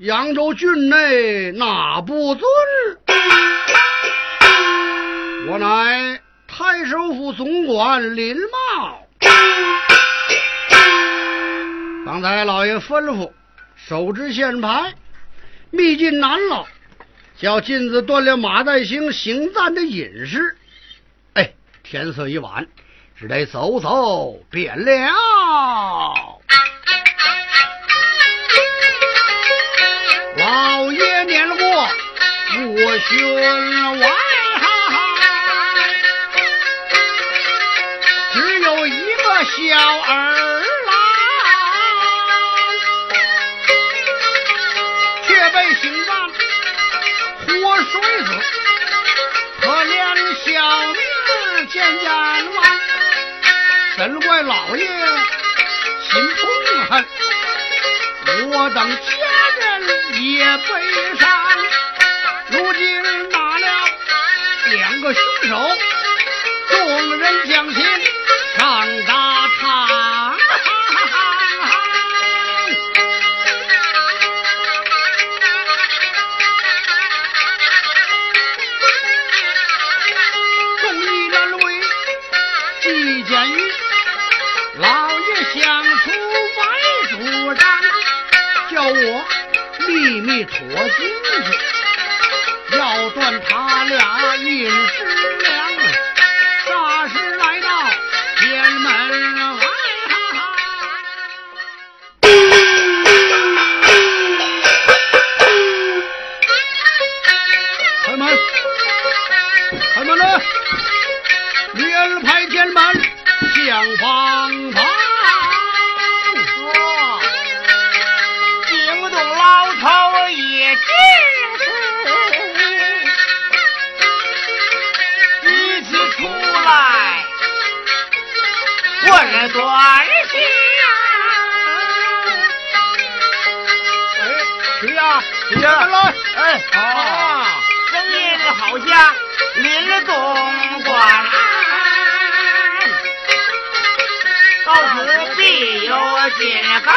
扬州郡内哪不尊？我乃太守府总管林茂。刚才老爷吩咐手执线牌，密进南牢，叫进子锻炼马代兴行赞的隐士。哎，天色已晚，只得走走便了。老爷念过我巡外，只有一个小儿郎，却被刑犯活水死，可怜小命见阎王，怎怪老爷心痛恨？我等人也悲伤，如今打了两个凶手，众人将心上当秘密有紧告。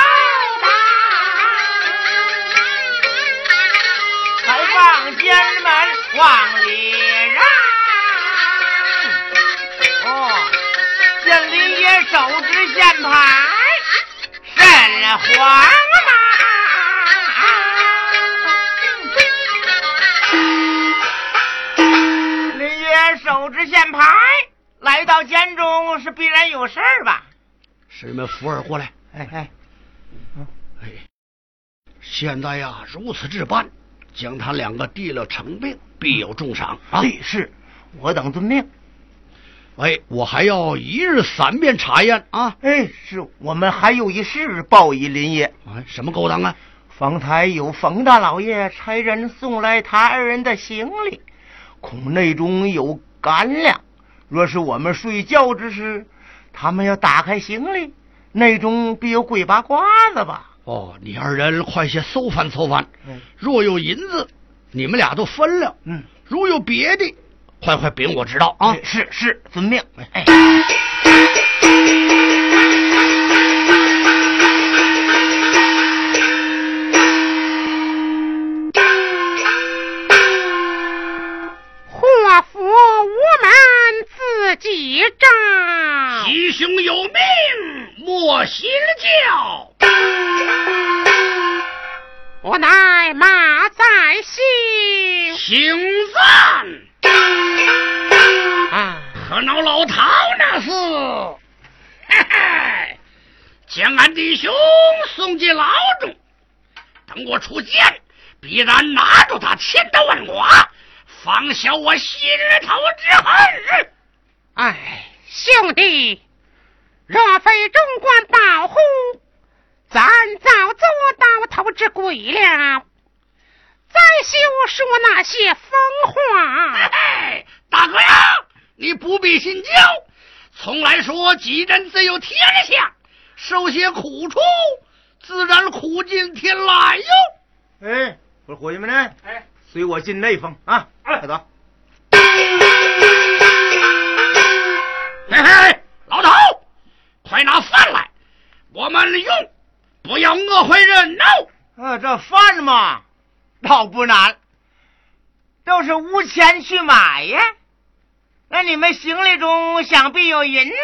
放监门往里让。哦，这林爷手执线牌，甚慌忙！林爷手执线牌来到监中，是必然有事儿吧？师们扶儿过来。哎哎，哎，现在呀，如此置办。将他两个递了成病，必有重赏啊！是，我等遵命。哎，我还要一日三遍查验啊！哎，是我们还有一事报与林爷。啊，什么勾当啊？方才有冯大老爷差人送来他二人的行李，恐内中有干粮。若是我们睡觉之时，他们要打开行李，内中必有鬼八卦子吧？哦，你二人快些搜翻搜翻，嗯、若有银子，你们俩都分了。嗯，如有别的，快快禀我知道啊！是是，遵命。哎。祸福我们自己掌，吉凶有命莫心叫。我乃马在心，请赞。啊，可恼老陶那是，嘿嘿，将俺弟兄送进牢中，等我出监，必然拿住他千刀万剐，方消我心头之恨。哎，兄弟，若非中官保护。咱早做到头之鬼了，再休说那些疯话。嘿，大哥呀，你不必心焦。从来说，几人自有天下，受些苦处，自然苦尽天来哟。哎，我说伙计们呢？哎，随我进内房啊！快走。嘿嘿，快拿饭来，我们用。不要饿坏人喏。啊，这饭嘛，倒不难，都是无钱去买呀。那你们行李中想必有银子，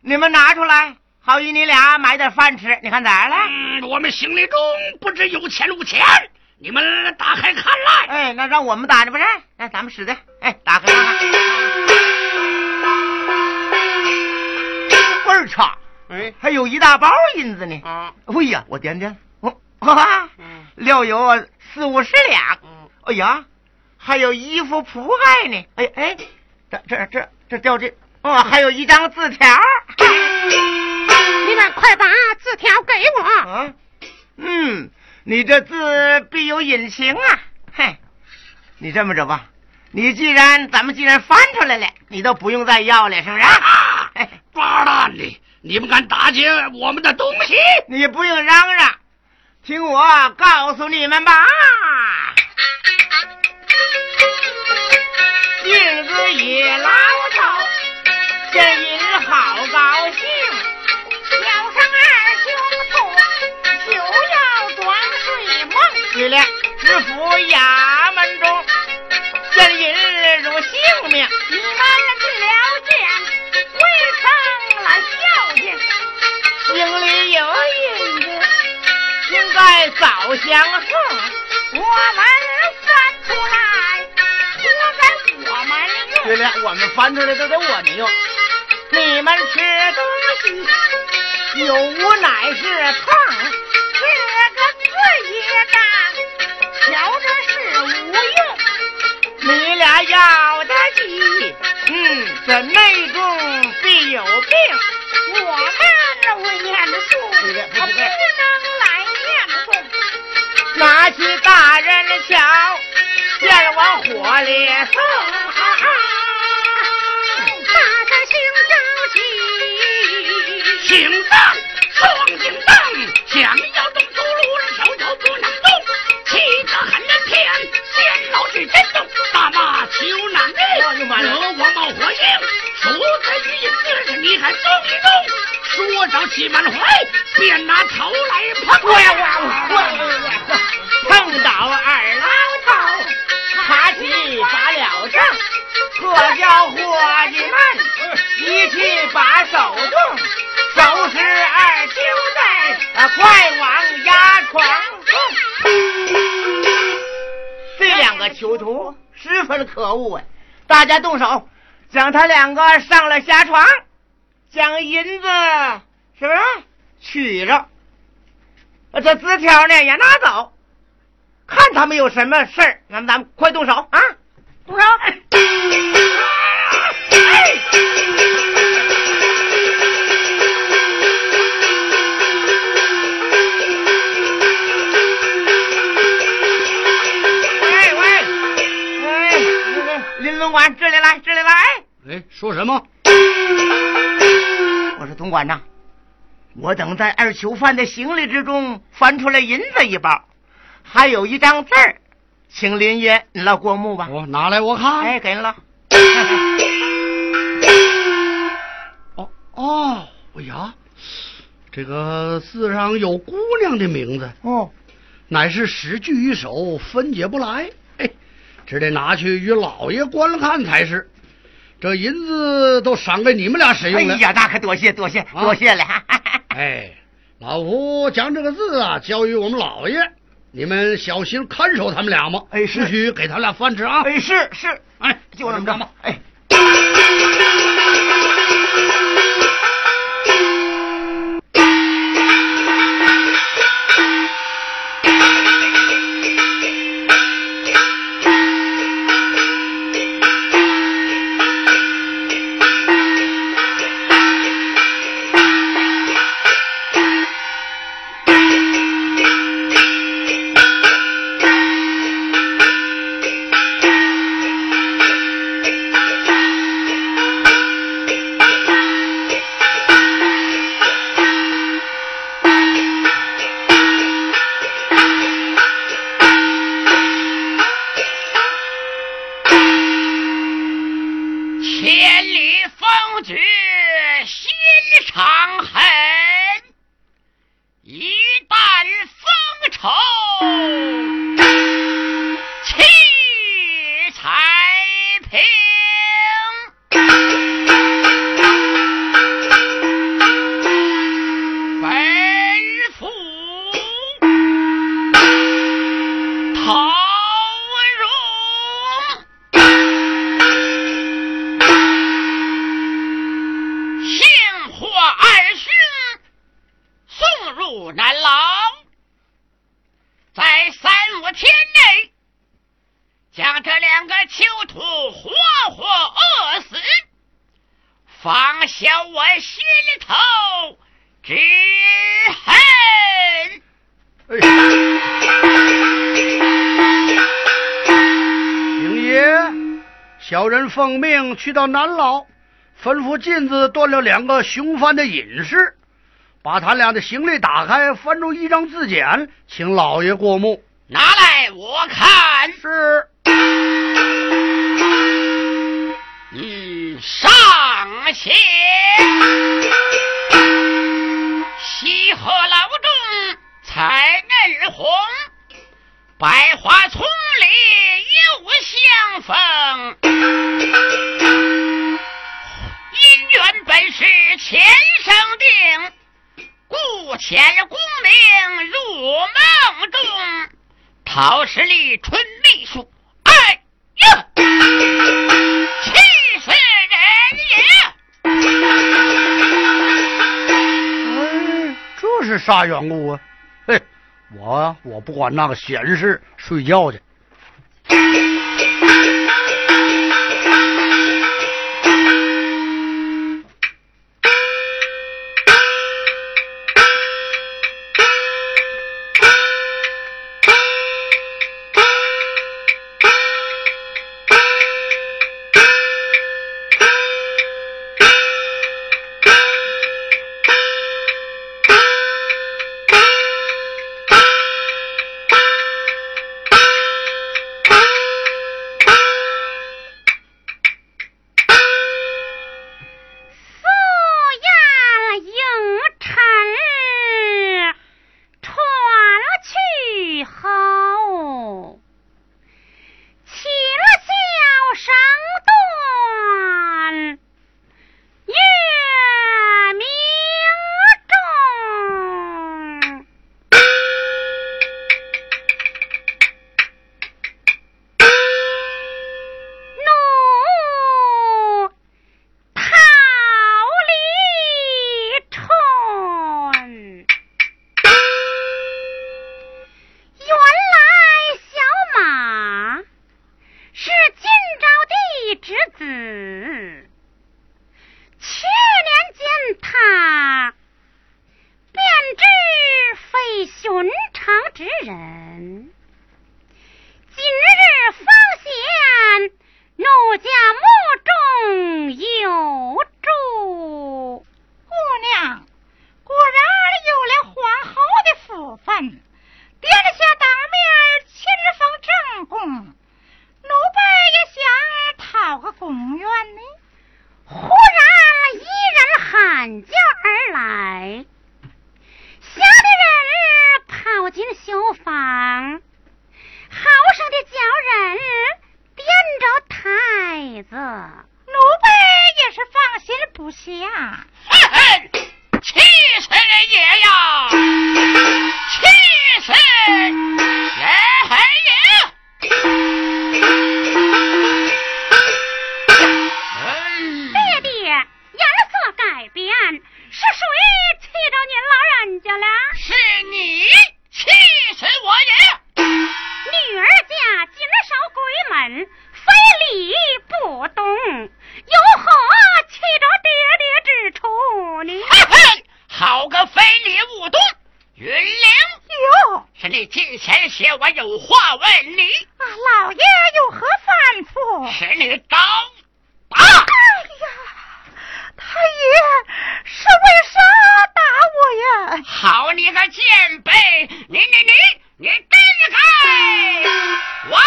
你们拿出来，好与你俩买点饭吃。你看咋了？嗯，我们行李中不知有钱无钱，你们打开看来。哎，那让我们打的不是？那咱们使的。哎，打开看看。倍儿差。哎，还有一大包银子呢。啊，哎呀，我点点，哦，哈，料有四五十两。嗯，哎呀，还有衣服铺盖呢。哎哎，这这这这掉这哦，还有一张字条。你们快把字条给我。啊，嗯，你这字必有隐情啊。嘿，你这么着吧，你既然咱们既然翻出来了，你都不用再要了，是不是？啊，八蛋的！你们敢打劫我们的东西？你不用嚷嚷，听我告诉你们吧。镜子一老头，见银好高兴，叫上二兄徒，就要装睡梦。对了，知府衙门中，见银如性命，你们心里有银子，应该早相送。我们翻出来，活该我们用。对了，我们翻出来都得我们用。你们吃东西，有无乃是碰，这个字也大，瞧着是无用。你俩要得急，嗯，这内中起大人桥，便往火里送。大山行正气，行当双行当，想要动走路，手头不能动，气得很人天，先老去震动，大骂求难哎人，惹我冒火星，说在语音字上，你还动一动，说着气满怀，便拿头来碰。哇哇哇！叫伙计们一起把手动，收拾二就在，快往压床。这两个囚徒十分可恶啊！大家动手，将他两个上了下床，将银子是不是取着？这字条呢也拿走，看他们有什么事儿，咱们咱们快动手啊！动手！哎，喂喂，哎，那个林总管，这里来，这里来！哎，说什么？我说总管呐，我等在二囚犯的行李之中翻出来银子一包，还有一张字儿，请林爷你老过目吧。我拿来我看。哎，给您了。哦哦，哎呀，这个字上有姑娘的名字，哦，乃是十句一首，分解不来。哎，只得拿去与老爷观看才是。这银子都赏给你们俩使哎用了。哎呀，那可多谢多谢啊多谢了。哎，老夫将这个字啊交于我们老爷，你们小心看守他们俩嘛。哎是不许给他俩饭吃啊。哎，是是，哎，就这么着吧。哎，三五天内将这两个囚徒活活饿死，方消我心里头之恨。星爷，小人奉命去到南牢，吩咐进子断了两个凶犯的饮食，把他俩的行李打开，翻出一张字简，请老爷过目。拿来我看。是。嗯，上写西河老中彩嫩红，百花丛里又相逢，姻缘本是前生定，故牵功名入梦中，陶氏里春秘书，哎呀！气死人也！这是啥缘故啊？嘿，我我不管那个闲事，睡觉去。好个非礼勿动！云玲，哟，是你近前些我有话问你，啊，老爷有何吩咐？是你招打。哎呀，太爷是为啥打我呀？好你个贱婢，你你你你真该万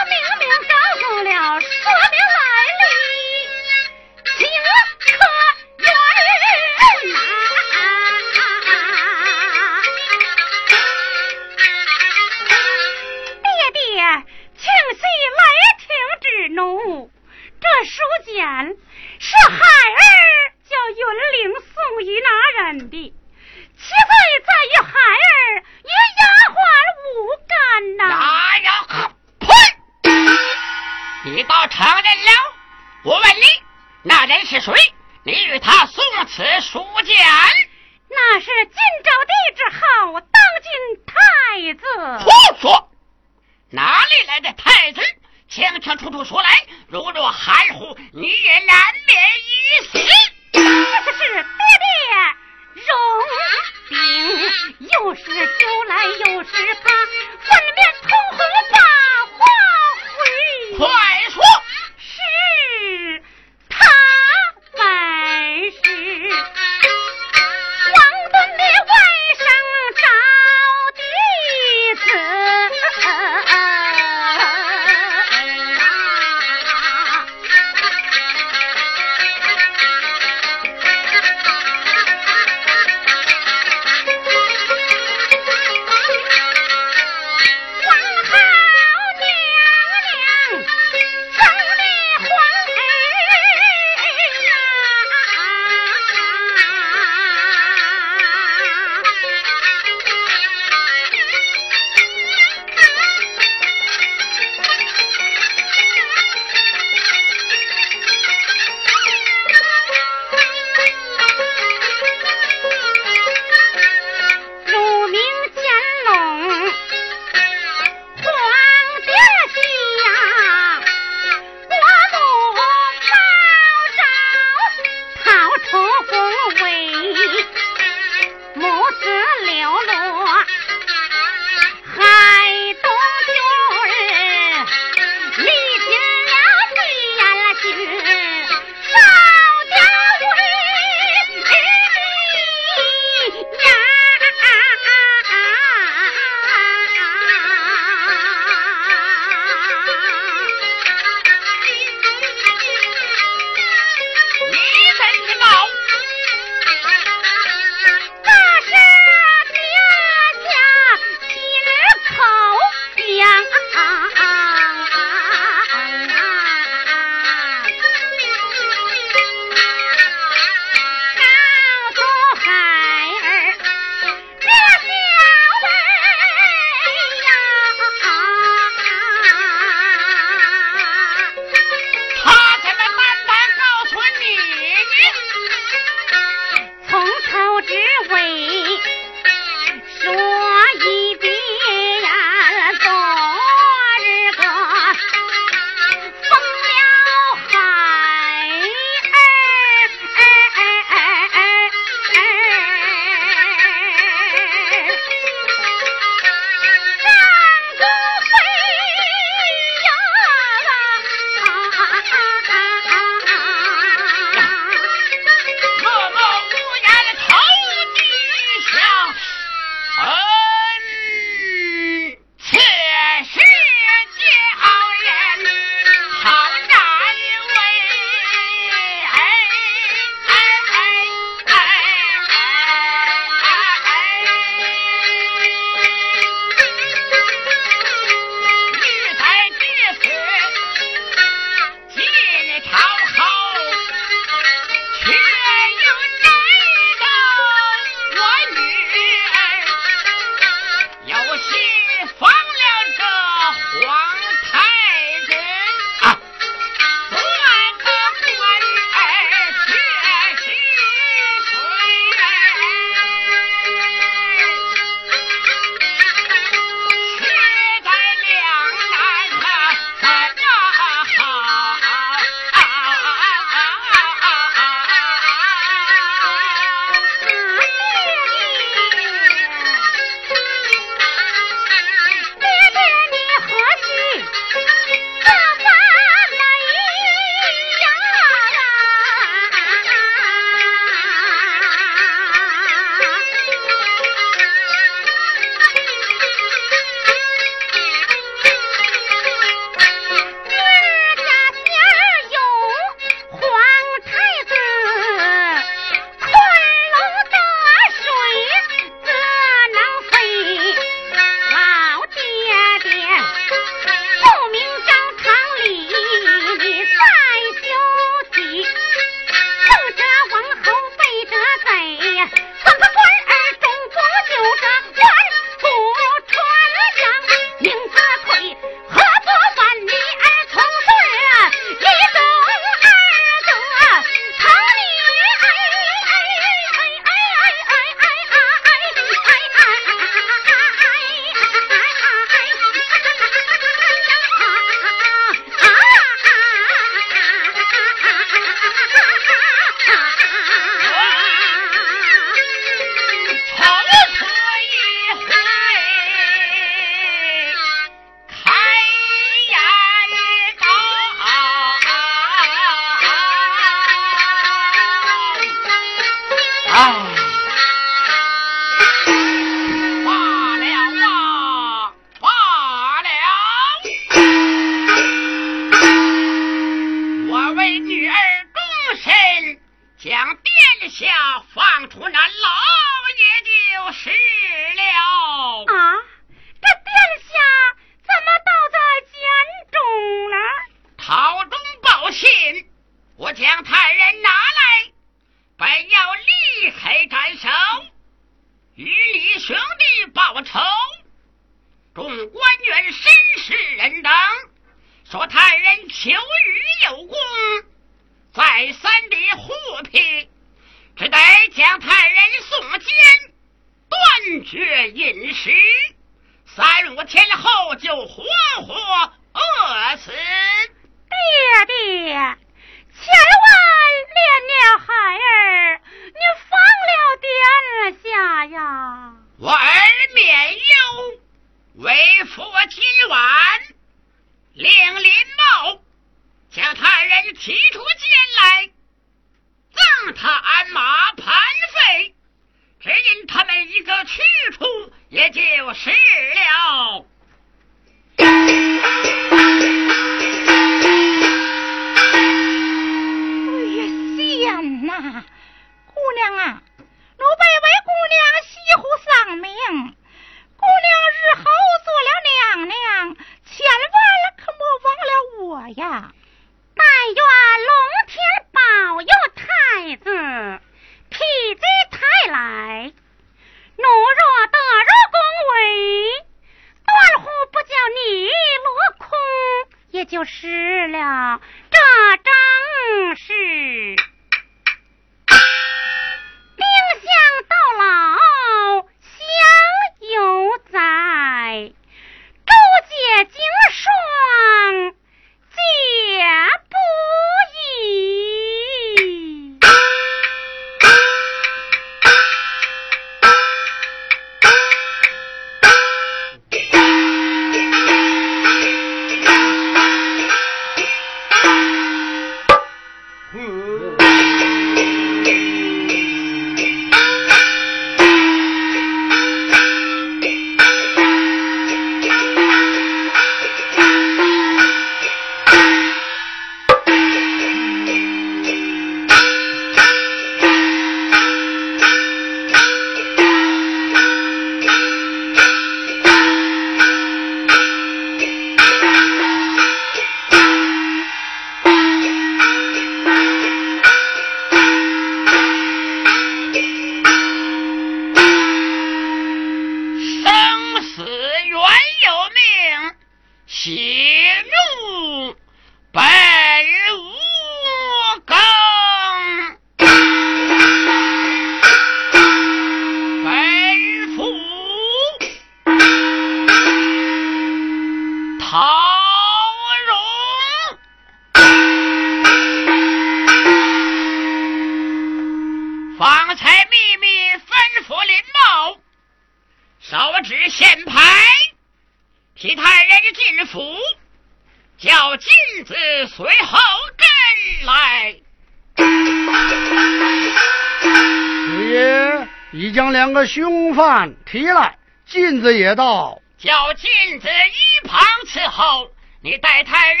提来镜子也到。叫镜子一旁伺候你带太人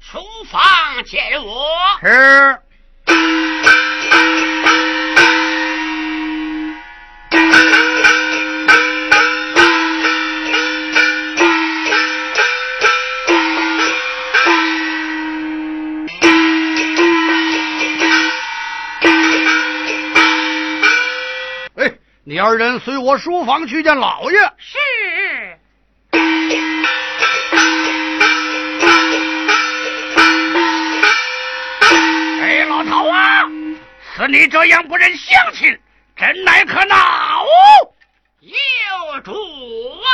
厨房见我。是。你二人随我书房去见老爷。是。哎，老头啊，似你这样不认乡亲，真乃可恼。有主啊！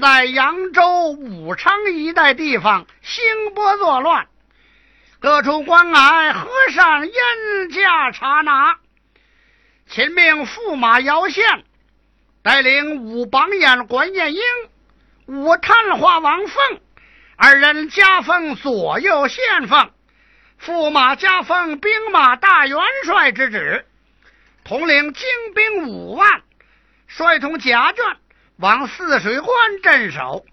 在扬州、武昌一带地方兴波作乱，各处关隘和尚严加查拿。秦命驸马姚宪带领武榜眼关彦英、武探花王凤二人加封左右县奉，驸马加封兵马大元帅之职，统领精兵五万，率同甲眷往泗水关镇守，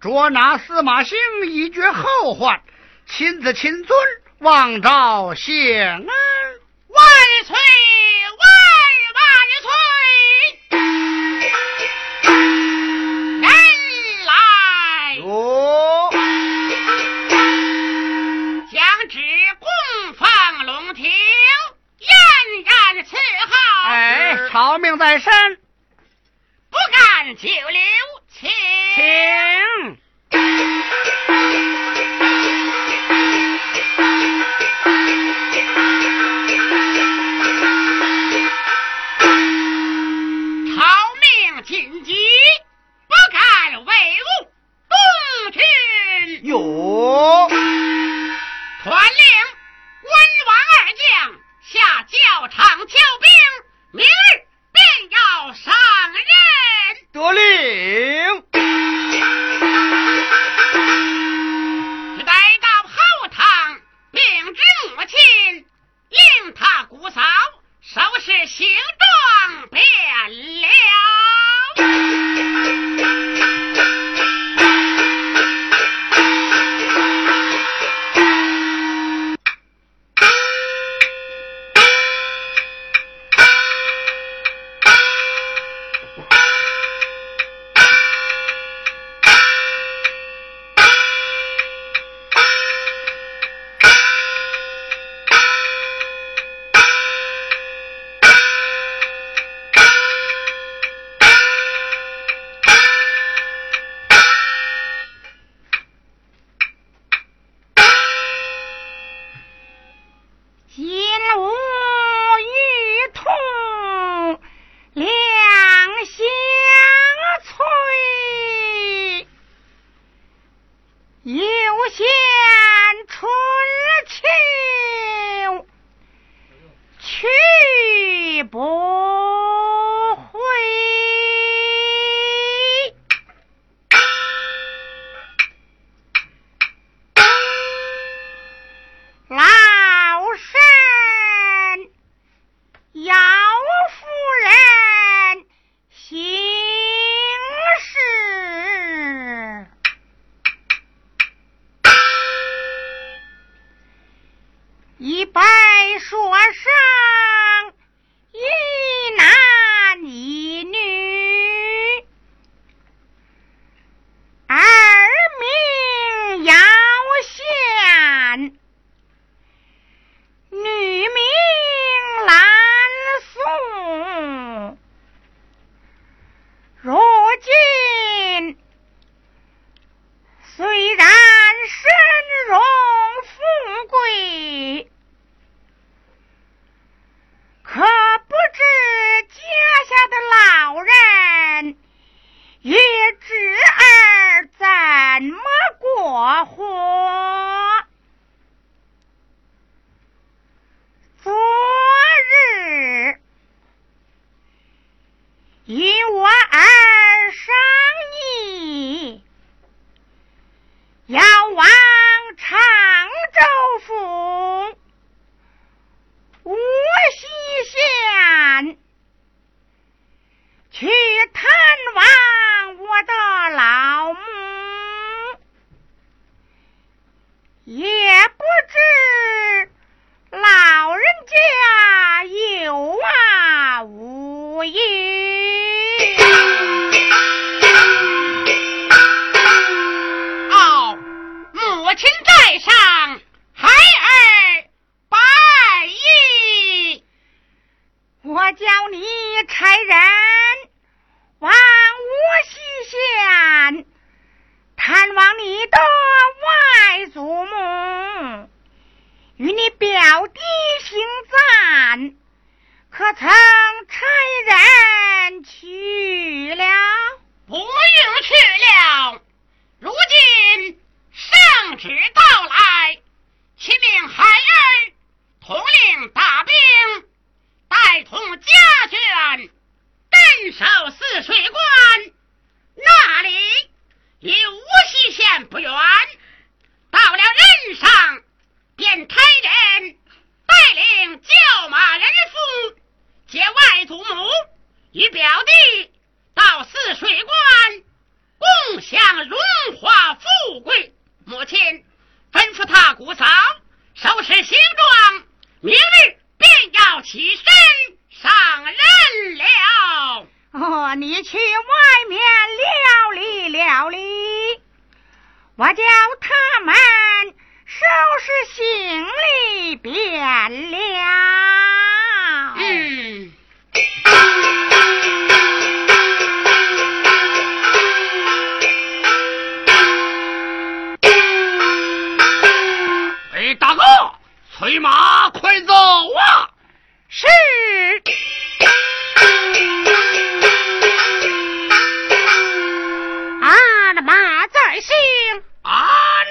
捉拿司马兴，以绝后患。亲自亲尊，望召谢恩。万岁万万岁！人来，哟，将旨供奉龙庭，严然伺候。哎，朝命在身，久留，情请。朝命紧急，不敢违误。东军哟，团令关王二将下教场调兵，明日便要上任。得令。只待到后堂禀知母亲，令他姑嫂收拾行装便了。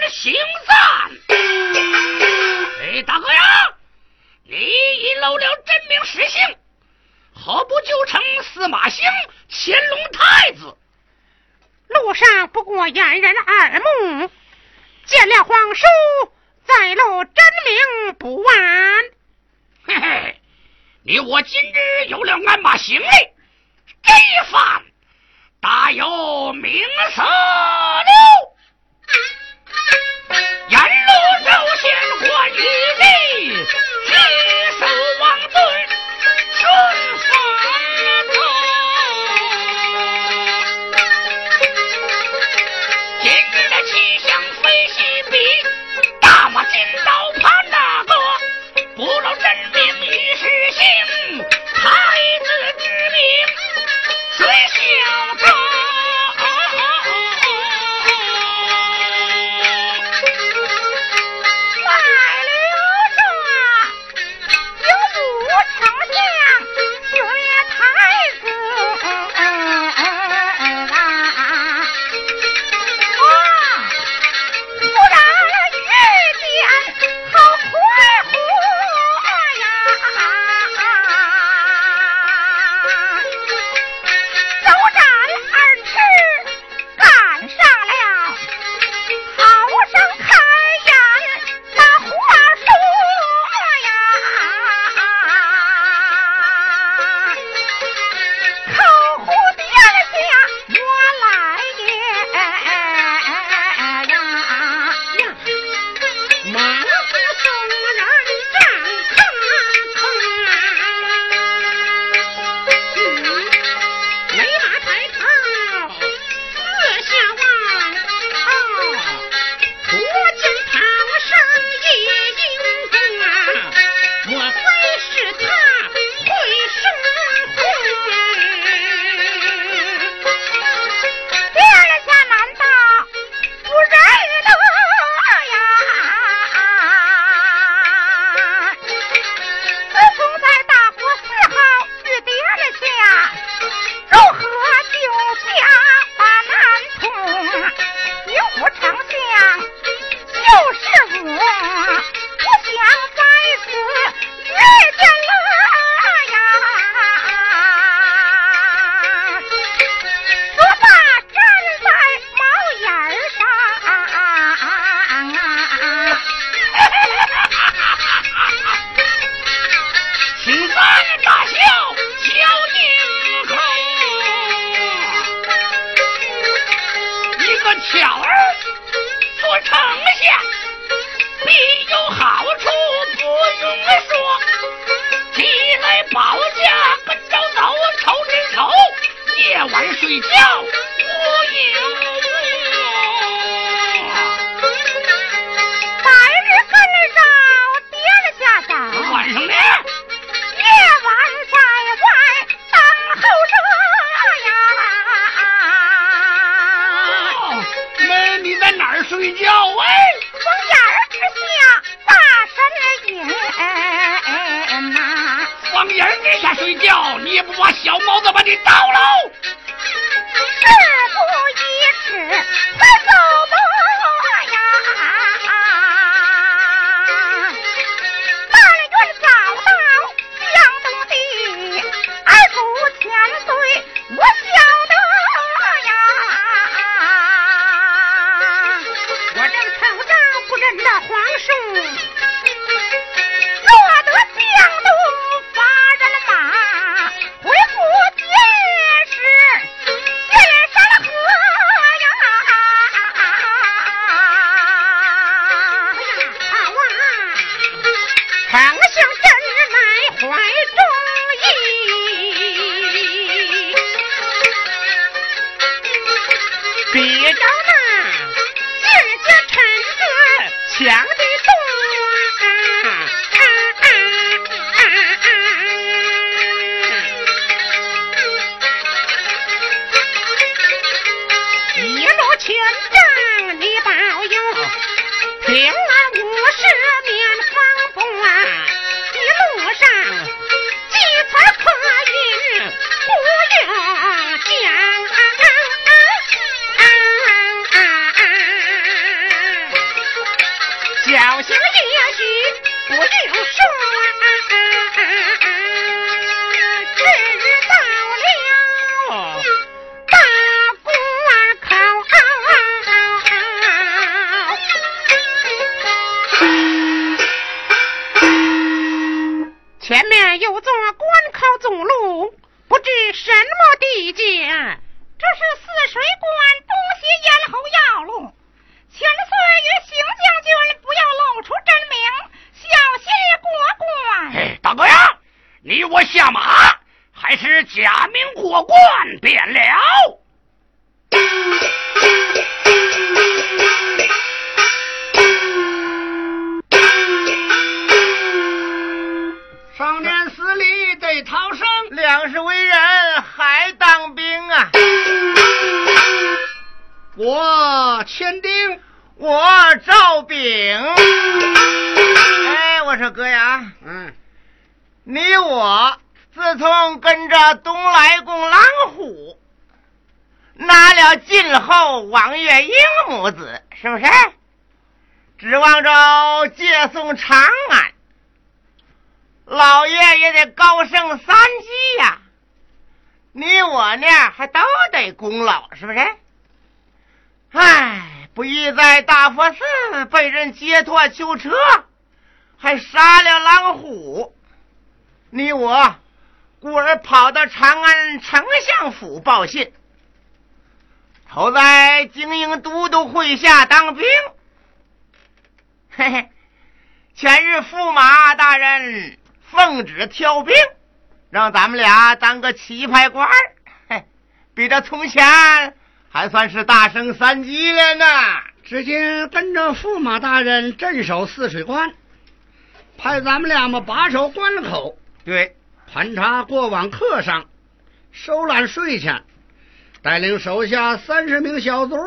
行赞。哎，大哥呀，你已露了真名实姓，何不就称司马兴乾隆太子？路上不过掩人耳目，见了皇叔再露真名不晚。嘿嘿，你我今日有了鞍马行李，这一番大有名色了。啊死里得逃生，两世为人还当兵啊！我千丁，我赵炳。哎，我说哥呀，嗯，你我自从跟着东来公狼虎，拿了晋侯王月英母子，是不是？指望着借送长安。老爷也得高升三级呀，你我呢还都得功劳是不是？唉，不义在大佛寺被人劫脱囚车，还杀了狼虎。你我故而跑到长安丞相府报信，投在精英都督麾下当兵。嘿嘿，前日驸马大人奉旨调兵，让咱们俩当个棋牌官儿。比这从前还算是大升三级了呢。只见跟着驸马大人镇守泗水关，派咱们俩嘛把守关口，对，盘查过往客商，收揽税钱，带领手下三十名小卒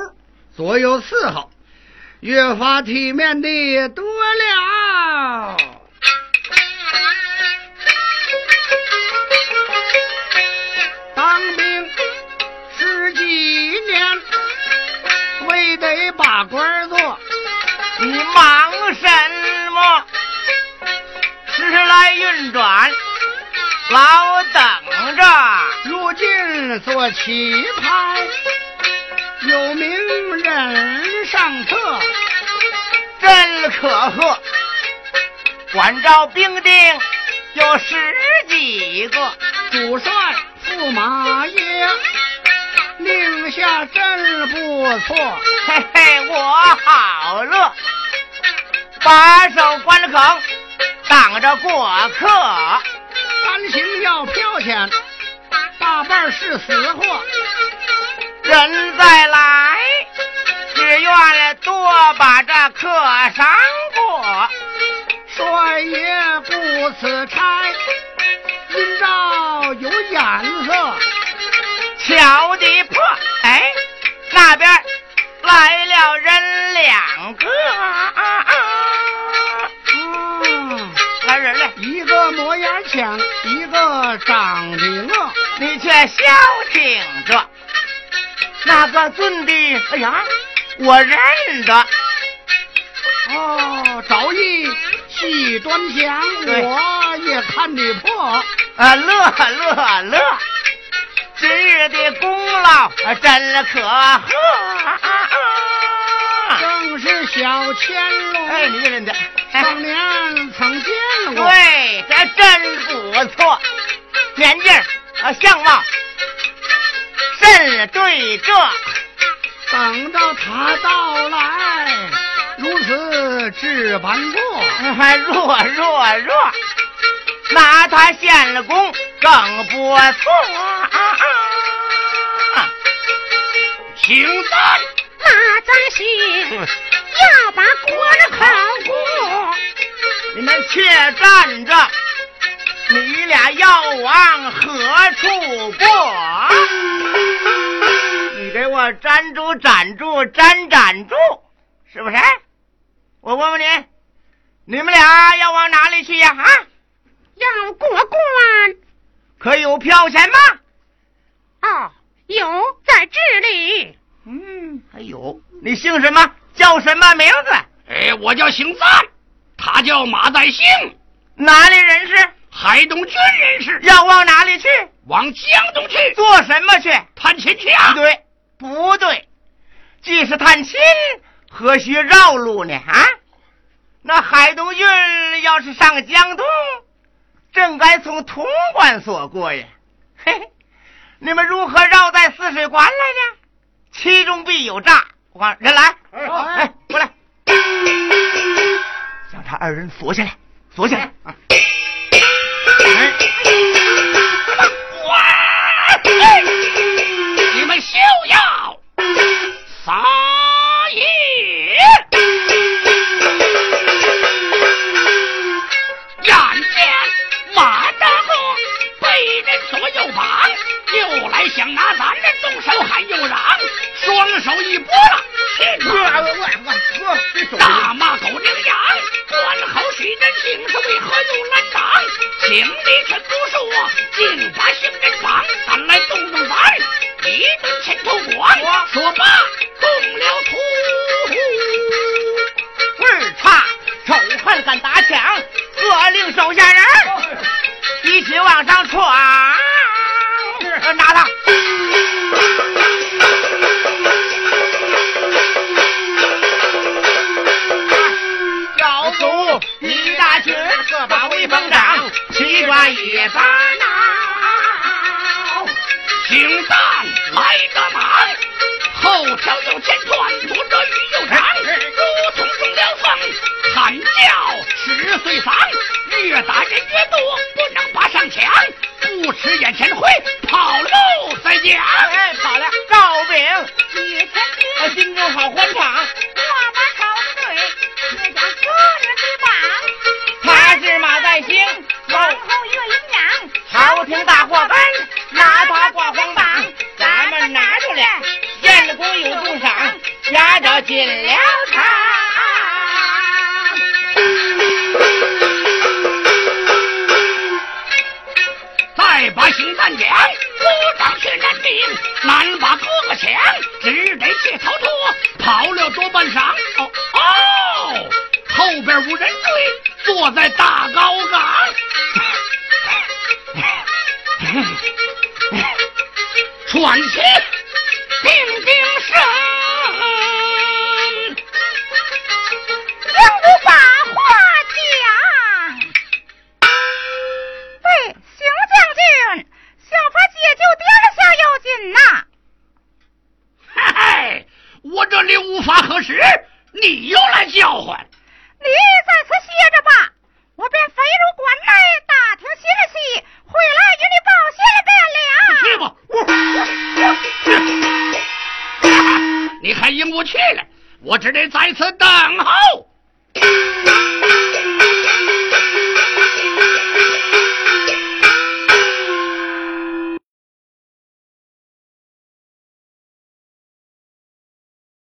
左右伺候，越发体面的多了。兵十几年为得把官做，你忙什么？时来运转，老等着。如今做旗牌，有名人上策，真可贺。管照兵丁有十几个，主帅驸马爷。令下真不错，嘿嘿，我好乐。把手关口，挡着过客。单行要票钱，大半是死货。人再来，只愿多把这客赏过。帅爷顾此差，今朝有眼色。瞧的破，哎，那边来了人两个，啊，来人了，一个磨牙强，一个长得恶，你却消停着。那个尊的，哎呀，我认得。哦，早已细端详，我也看得破，啊，乐乐乐。今日的功劳真可贺，正是小千龙。哎，你认得？当年曾见过。对，这真不错，年纪啊，相貌甚对这。等到他到来，如此置办过，还弱弱弱。那他献了功更不错。请赞。那咱行，要把国的考过。你们且站着，你俩要往何处过？你给我站住，站住，站站住，是不是？我问问你，你们俩要往哪里去呀？啊？要过关？可有票钱吗？哦，有，在这里。嗯，还有，你姓什么？叫什么名字？哎，我叫姓赞，他叫马在兴，哪里人士？海东军人士。要往哪里去？往江东去。做什么去？探亲去啊？不对，不对，既是探亲，何须绕路呢？啊，那海东郡要是上江东，正该从潼关所过呀。嘿嘿，你们如何绕在泗水关来呢？其中必有诈！我看人来，哎，过来，将他二人锁起来，锁起来。哎，哇！你们休要撒野！眼见马大哥被人左右吧，又来想拿咱们动手，喊又嚷，双手一拨了，大骂狗领养，关好许人姓是为何又拦挡？请你真不说，竟把行人绑，咱来动动咱一顿前头光。说罢，动了土。儿差，臭汉敢打枪，喝令手下人一起往上闯，拿他。要走一大群，各把威风长，七抓一把挠。请赞来个马，后条有前窜，左着鱼右长，如同中了风，喊叫十岁丧，越打人越多，不能把上墙，不吃眼前亏，跑路再见。哎，跑了，告禀，一天呃天心中好欢场。我把朝的对，也将个人对绑，他是马在兴，往后越营养，朝廷大祸根，拿他挂黄榜，咱们拿出来，献了功有重赏，压着进了场。再把刑赞讲，我张却难定，难把哥哥抢，只得借逃脱，跑了多半晌。哦哦，后边无人追，坐在大高岗。喘息，定定神。仍不把话讲。对，邢将军，想法解救殿下要紧呐。嘿嘿，我这里无法核实，你又来叫唤。你在此歇着吧，我便飞入关内打听信息，回来与你报信便了。去吧，我我去。你还引我去了，我只得在此等候。